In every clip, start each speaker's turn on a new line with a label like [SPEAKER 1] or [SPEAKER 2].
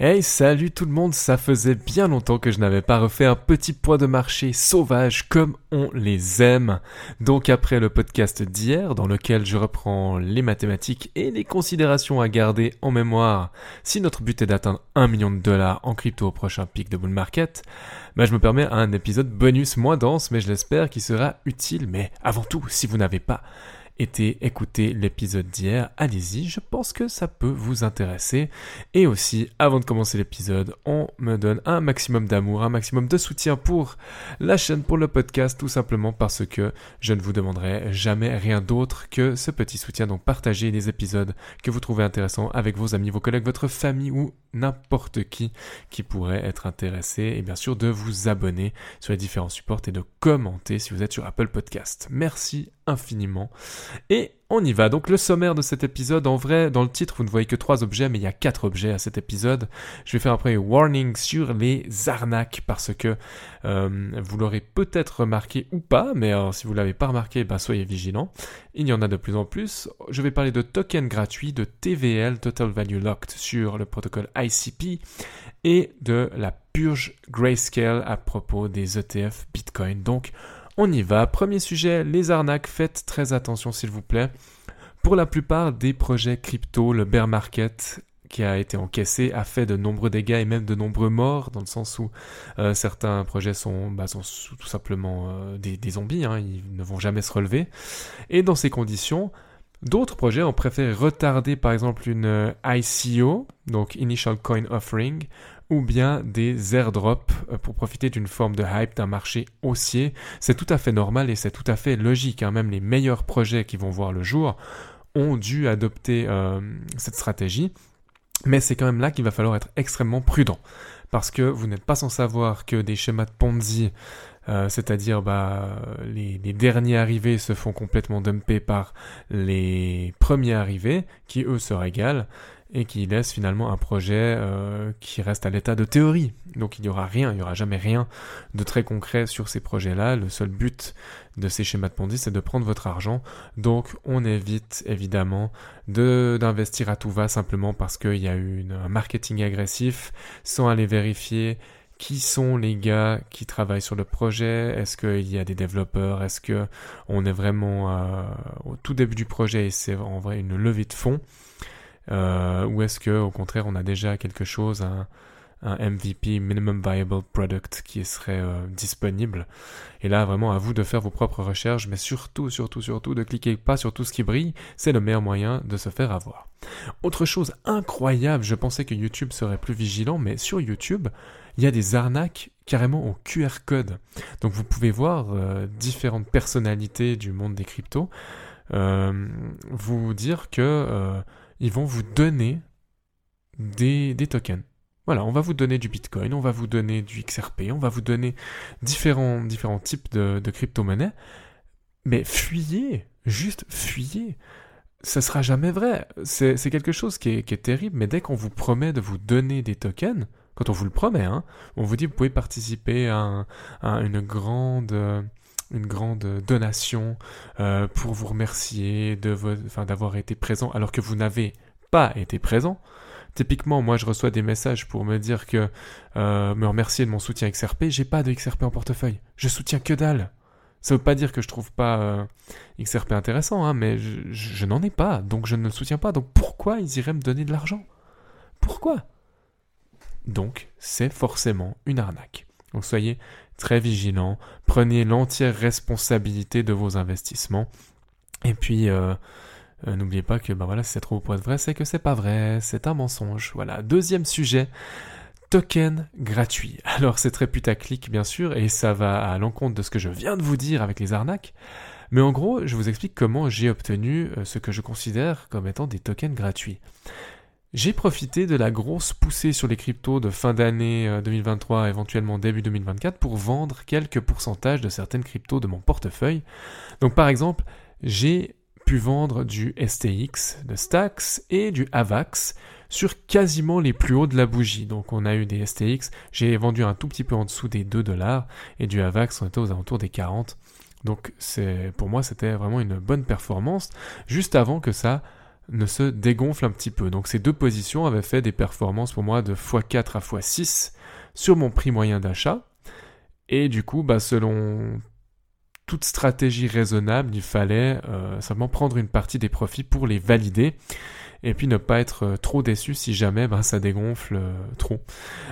[SPEAKER 1] Hey, salut tout le monde, ça faisait bien longtemps que je n'avais pas refait un petit point de marché sauvage comme on les aime. Donc après le podcast d'hier, dans lequel je reprends les mathématiques et les considérations à garder en mémoire si notre but est d'atteindre 1 million de dollars en crypto au prochain pic de bull market, bah je me permets un épisode bonus moins dense, mais je l'espère qui sera utile. Mais avant tout, si vous n'avez pas été écouter l'épisode d'hier, allez-y, je pense que ça peut vous intéresser. Et aussi, avant de commencer l'épisode, on me donne un maximum d'amour, un maximum de soutien pour la chaîne, pour le podcast, tout simplement parce que je ne vous demanderai jamais rien d'autre que ce petit soutien. Donc partagez les épisodes que vous trouvez intéressants avec vos amis, vos collègues, votre famille ou n'importe qui qui pourrait être intéressé. Et bien sûr, de vous abonner sur les différents supports et de commenter si vous êtes sur Apple Podcast. Merci infiniment. Et on y va. Donc le sommaire de cet épisode, en vrai, dans le titre, vous ne voyez que trois objets, mais il y a quatre objets à cet épisode. Je vais faire un premier warning sur les arnaques parce que euh, vous l'aurez peut-être remarqué ou pas, mais alors, si vous l'avez pas remarqué, ben, soyez vigilants. Il y en a de plus en plus. Je vais parler de tokens gratuits, de TVL, Total Value Locked, sur le protocole ICP et de la purge Grayscale à propos des ETF Bitcoin. Donc on y va. Premier sujet, les arnaques. Faites très attention s'il vous plaît. Pour la plupart des projets crypto, le bear market qui a été encaissé a fait de nombreux dégâts et même de nombreux morts, dans le sens où euh, certains projets sont, bah, tout simplement euh, des, zombies, hein, ils ne vont jamais se relever. Et dans ces conditions, d'autres projets ont préféré retarder par exemple une euh, ICO, donc Initial Coin Offering, ou bien des airdrops euh, pour profiter d'une forme de hype d'un marché haussier. C'est tout à fait normal et c'est tout à fait logique. Hein. Même les meilleurs projets qui vont voir le jour ont dû adopter euh, cette stratégie. Mais c'est quand même là qu'il va falloir être extrêmement prudent. Parce que vous n'êtes pas sans savoir que des schémas de Ponzi, euh, c'est-à-dire bah, les, les, derniers arrivés se font complètement dumper par les premiers arrivés, qui eux se régalent et qui laisse finalement un projet euh, qui reste à l'état de théorie. Donc il n'y aura rien, il n'y aura jamais rien de très concret sur ces projets-là. Le seul but de ces schémas de Ponzi, c'est de prendre votre argent. Donc on évite évidemment de d'investir à tout va simplement parce qu'il y a eu un marketing agressif sans aller vérifier qui sont les gars qui travaillent sur le projet Est-ce qu'il y a des développeurs? Est-ce que on est vraiment euh, au tout début du projet et c'est en vrai une levée de fonds? Euh, ou est-ce que au contraire on a déjà quelque chose, un, un MVP, minimum viable product, qui serait euh, disponible? Et là, vraiment, à vous de faire vos propres recherches, mais surtout, surtout, surtout, de cliquer pas sur tout ce qui brille, c'est le meilleur moyen de se faire avoir. Autre chose incroyable, je pensais que YouTube serait plus vigilant, mais sur YouTube, il y a des arnaques carrément au QR code. Donc vous pouvez voir euh, différentes personnalités du monde des cryptos vous dire que ils vont vous donner des, tokens. Voilà, on va vous donner du Bitcoin, on va vous donner du XRP, on va vous donner différents, différents types de, crypto-monnaies. Mais fuyez, juste fuyez. Ça sera jamais vrai. C'est quelque chose qui est, terrible, mais dès qu'on vous promet de vous donner des tokens, quand on vous le promet, hein, on vous dit vous pouvez participer à, une grande une grande donation euh, pour vous remercier d'avoir été présent alors que vous n'avez pas été présent. Typiquement, moi je reçois des messages pour me dire que euh, me remercier de mon soutien XRP, j'ai pas de XRP en portefeuille. Je soutiens que dalle. Ça veut pas dire que je trouve pas euh, XRP intéressant, hein, mais je n'en ai pas, donc je ne le soutiens pas. Donc pourquoi ils iraient me donner de l'argent? Pourquoi? Donc c'est forcément une arnaque. Donc soyez très vigilant, prenez l'entière responsabilité de vos investissements. Et puis, euh, euh, n'oubliez pas que bah voilà, si c'est trop pour être vrai, c'est que c'est pas vrai, c'est un mensonge. Voilà. Deuxième sujet, tokens gratuits. Alors c'est très putaclic bien sûr et ça va à l'encontre de ce que je viens de vous dire avec les arnaques. Mais en gros, je vous explique comment j'ai obtenu euh, ce que je considère comme étant des tokens gratuits. J'ai profité de la grosse poussée sur les cryptos de fin d'année 2023, euh, éventuellement début 2024, pour vendre quelques pourcentages de certaines cryptos de mon portefeuille. Donc par exemple, j'ai pu vendre du STX de Stacks et du AVAX sur quasiment les plus hauts de la bougie. Donc on a eu des STX, j'ai vendu un tout petit peu en dessous des 2 dollars et du AVAX on était aux alentours des 40. Donc pour moi c'était vraiment une bonne performance juste avant que ça ne se dégonfle un petit peu. Donc ces deux positions avaient fait des performances pour moi de x4 à x6 sur mon prix moyen d'achat. Et du coup, bah, selon toute stratégie raisonnable, il fallait euh, simplement prendre une partie des profits pour les valider et puis ne pas être euh, trop déçu si jamais ben, ça dégonfle euh, trop.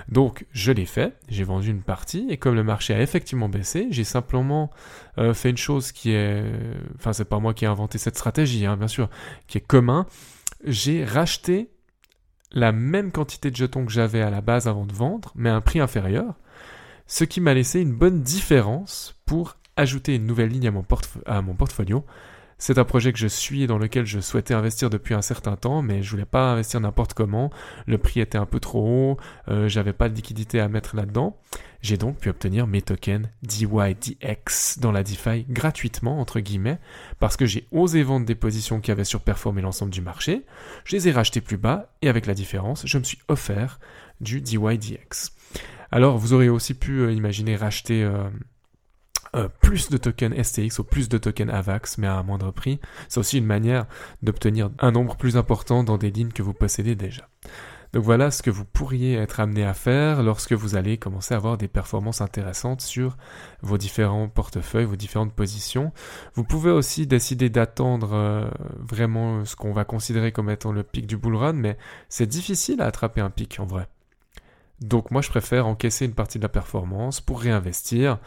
[SPEAKER 1] Donc je l'ai fait, j'ai vendu une partie et comme le marché a effectivement baissé, j'ai simplement euh, fait une chose qui est, enfin c'est pas moi qui ai inventé cette stratégie, hein, bien sûr, qui est commun. J'ai racheté la même quantité de jetons que j'avais à la base avant de vendre, mais à un prix inférieur, ce qui m'a laissé une bonne différence pour ajouter une nouvelle ligne à mon, à mon portfolio c'est un projet que je suis et dans lequel je souhaitais investir depuis un certain temps, mais je voulais pas investir n'importe comment. Le prix était un peu trop haut, euh, j'avais pas de liquidité à mettre là-dedans. J'ai donc pu obtenir mes tokens DYDX dans la DeFi gratuitement, entre guillemets, parce que j'ai osé vendre des positions qui avaient surperformé l'ensemble du marché. Je les ai rachetées plus bas et avec la différence, je me suis offert du DYDX. Alors, vous aurez aussi pu euh, imaginer racheter euh, euh, plus de tokens STX ou plus de tokens AVAX, mais à un moindre prix. C'est aussi une manière d'obtenir un nombre plus important dans des lignes que vous possédez déjà. Donc voilà ce que vous pourriez être amené à faire lorsque vous allez commencer à avoir des performances intéressantes sur vos différents portefeuilles, vos différentes positions. Vous pouvez aussi décider d'attendre euh, vraiment ce qu'on va considérer comme étant le pic du bull run, mais c'est difficile à attraper un pic en vrai. Donc moi je préfère encaisser une partie de la performance pour réinvestir.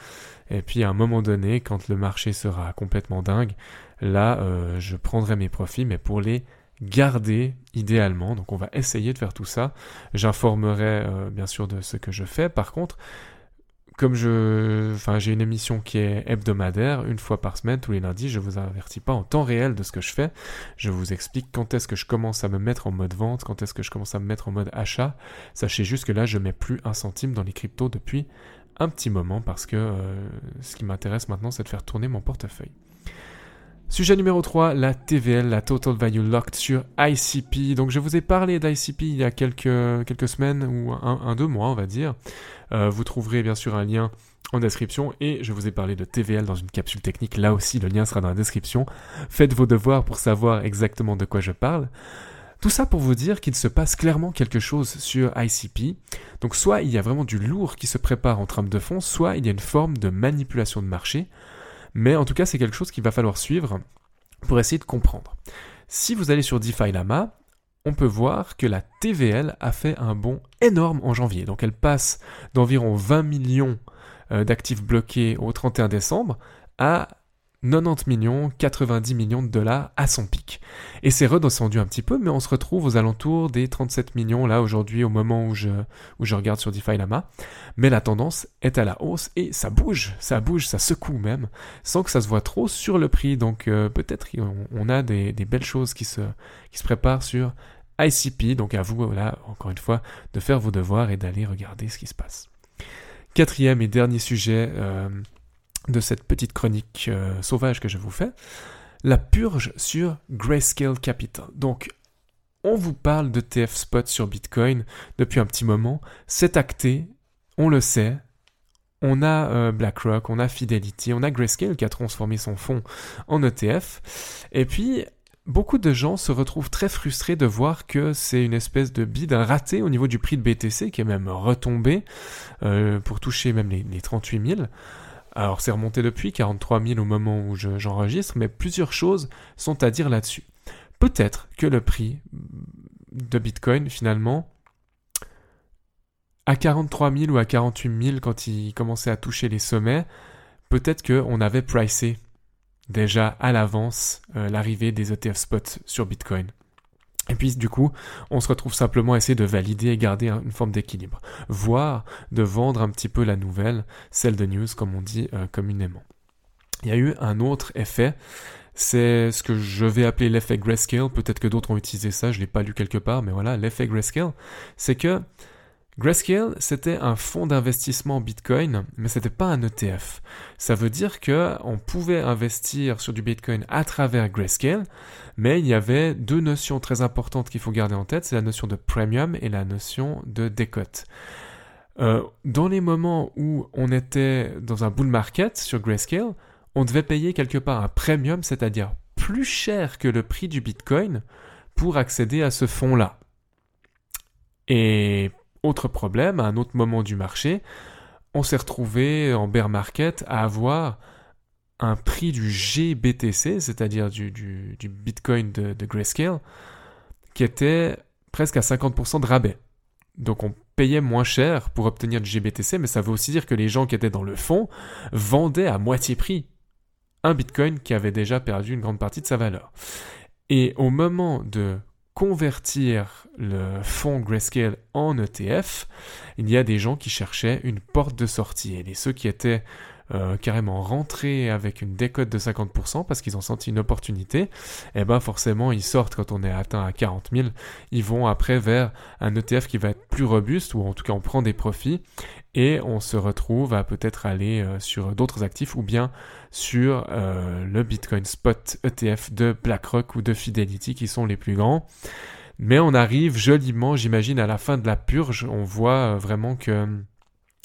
[SPEAKER 1] Et puis à un moment donné, quand le marché sera complètement dingue, là euh, je prendrai mes profits, mais pour les garder idéalement. Donc on va essayer de faire tout ça. J'informerai euh, bien sûr de ce que je fais. Par contre, comme je, enfin, j'ai une émission qui est hebdomadaire, une fois par semaine, tous les lundis, je vous avertis pas en temps réel de ce que je fais. Je vous explique quand est-ce que je commence à me mettre en mode vente, quand est-ce que je commence à me mettre en mode achat. Sachez juste que là, je mets plus un centime dans les cryptos depuis un petit moment parce que euh, ce qui m'intéresse maintenant, c'est de faire tourner mon portefeuille. Sujet numéro 3, la TVL, la Total Value Locked sur ICP. Donc je vous ai parlé d'ICP il y a quelques, quelques semaines ou un, deux mois on va dire. Euh, vous trouverez bien sûr un lien en description et je vous ai parlé de TVL dans une capsule technique. Là aussi le lien sera dans la description. Faites vos devoirs pour savoir exactement de quoi je parle. Tout ça pour vous dire qu'il se passe clairement quelque chose sur ICP. Donc soit il y a vraiment du lourd qui se prépare en trame de fond, soit il y a une forme de manipulation de marché. Mais en tout cas, c'est quelque chose qu'il va falloir suivre pour essayer de comprendre. Si vous allez sur DeFi Lama, on peut voir que la TVL a fait un bond énorme en janvier. Donc elle passe d'environ 20 millions euh, d'actifs bloqués au 31 décembre à 90 millions, 90 millions de dollars à son pic. Et c'est redescendu un petit peu, mais on se retrouve aux alentours des 37 millions là aujourd'hui au moment où je, regarde sur DeFi Lama. Mais la tendance est à la hausse et ça bouge, ça bouge, ça secoue même, sans que ça se voit trop sur le prix. Donc euh, peut-être on, a des, des, belles choses qui se, qui se préparent sur ICP. Donc à vous, là, encore une fois, de faire vos devoirs et d'aller regarder ce qui se passe. Quatrième et dernier sujet, euh, de cette petite chronique euh, sauvage que je vous fais, la purge sur Grayscale Capital. Donc, on vous parle de TF Spot sur Bitcoin depuis un petit moment. C'est acté, on le sait. On a euh, BlackRock, on a Fidelity, on a Grayscale qui a transformé son fonds en ETF. Et puis, beaucoup de gens se retrouvent très frustrés de voir que c'est une espèce de bid, raté au niveau du prix de BTC qui est même retombé euh, pour toucher même les, les 38 000. Alors c'est remonté depuis 43 000 au moment où j'enregistre, mais plusieurs choses sont à dire là-dessus. Peut-être que le prix de Bitcoin finalement à 43 000 ou à 48 000 quand il commençait à toucher les sommets, peut-être qu'on avait pricé déjà à l'avance euh, l'arrivée des ETF spots sur Bitcoin. Et puis du coup, on se retrouve simplement à essayer de valider et garder une forme d'équilibre, voire de vendre un petit peu la nouvelle, celle de news comme on dit euh, communément. Il y a eu un autre effet, c'est ce que je vais appeler l'effet grayscale, peut-être que d'autres ont utilisé ça, je l'ai pas lu quelque part, mais voilà, l'effet grayscale, c'est que Grayscale, c'était un fonds d'investissement Bitcoin, mais c'était pas un ETF. Ça veut dire que on pouvait investir sur du Bitcoin à travers Grayscale, mais il y avait deux notions très importantes qu'il faut garder en tête, c'est la notion de premium et la notion de décote. Euh, dans les moments où on était dans un bull market sur Grayscale, on devait payer quelque part un premium, c'est-à-dire plus cher que le prix du Bitcoin pour accéder à ce fonds-là. Et autre problème, à un autre moment du marché, on s'est retrouvé en bear market à avoir un prix du GBTC, c'est-à-dire du, Bitcoin de, Grayscale, qui était presque à 50% de rabais. Donc on payait moins cher pour obtenir du GBTC, mais ça veut aussi dire que les gens qui étaient dans le fond vendaient à moitié prix un Bitcoin qui avait déjà perdu une grande partie de sa valeur. Et au moment de convertir le fonds Grayscale en ETF, il y a des gens qui cherchaient une porte de sortie. Et ceux qui étaient euh, carrément rentrés avec une décote de 50% parce qu'ils ont senti une opportunité, et eh ben forcément ils sortent quand on est atteint à 40 000, ils vont après vers un ETF qui va être plus robuste ou en tout cas on prend des profits et on se retrouve à peut-être aller euh, sur d'autres actifs ou bien sur euh, le Bitcoin Spot ETF de BlackRock ou de Fidelity qui sont les plus grands. Mais on arrive joliment, j'imagine, à la fin de la purge, on voit euh, vraiment que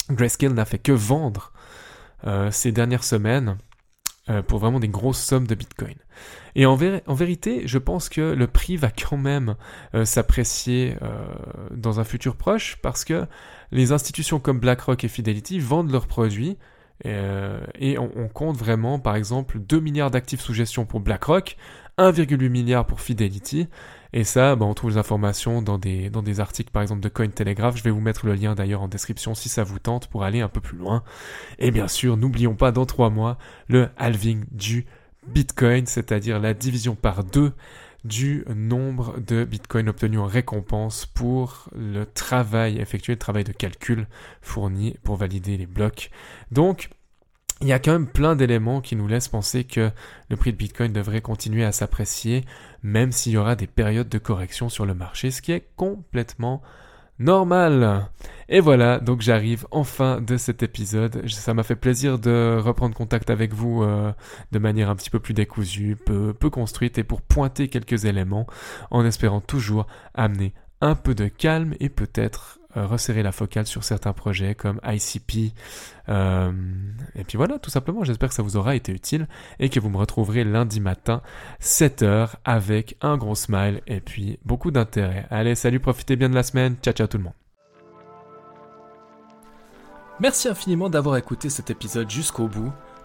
[SPEAKER 1] Grayscale n'a fait que vendre ces dernières semaines pour vraiment des grosses sommes de Bitcoin. Et en, vérité, je pense que le prix va quand même s'apprécier dans un futur proche parce que les institutions comme BlackRock et Fidelity vendent leurs produits euh, et on, compte vraiment, par exemple, 2 milliards d'actifs sous gestion pour BlackRock, 1,8 milliard pour Fidelity. Et ça, bah, on trouve les informations dans des, dans des articles, par exemple, de Cointelegraph. Je vais vous mettre le lien d'ailleurs en description si ça vous tente pour aller un peu plus loin. Et bien sûr, n'oublions pas dans 3 mois le halving du Bitcoin, c'est-à-dire la division par deux du nombre de bitcoins obtenus en récompense pour le travail effectué, le travail de calcul fourni pour valider les blocs. Donc, il y a quand même plein d'éléments qui nous laissent penser que le prix de Bitcoin devrait continuer à s'apprécier, même s'il y aura des périodes de correction sur le marché, ce qui est complètement normal. Et voilà, donc j'arrive en fin de cet épisode. Ça m'a fait plaisir de reprendre contact avec vous euh, de manière un petit peu plus décousue, peu, peu construite et pour pointer quelques éléments en espérant toujours amener un peu de calme et peut-être resserrer la focale sur certains projets comme ICP. Euh, et puis voilà, tout simplement, j'espère que ça vous aura été utile et que vous me retrouverez lundi matin, 7h, avec un gros smile et puis beaucoup d'intérêt. Allez, salut, profitez bien de la semaine. Ciao, ciao tout le monde. Merci infiniment d'avoir écouté cet épisode jusqu'au bout.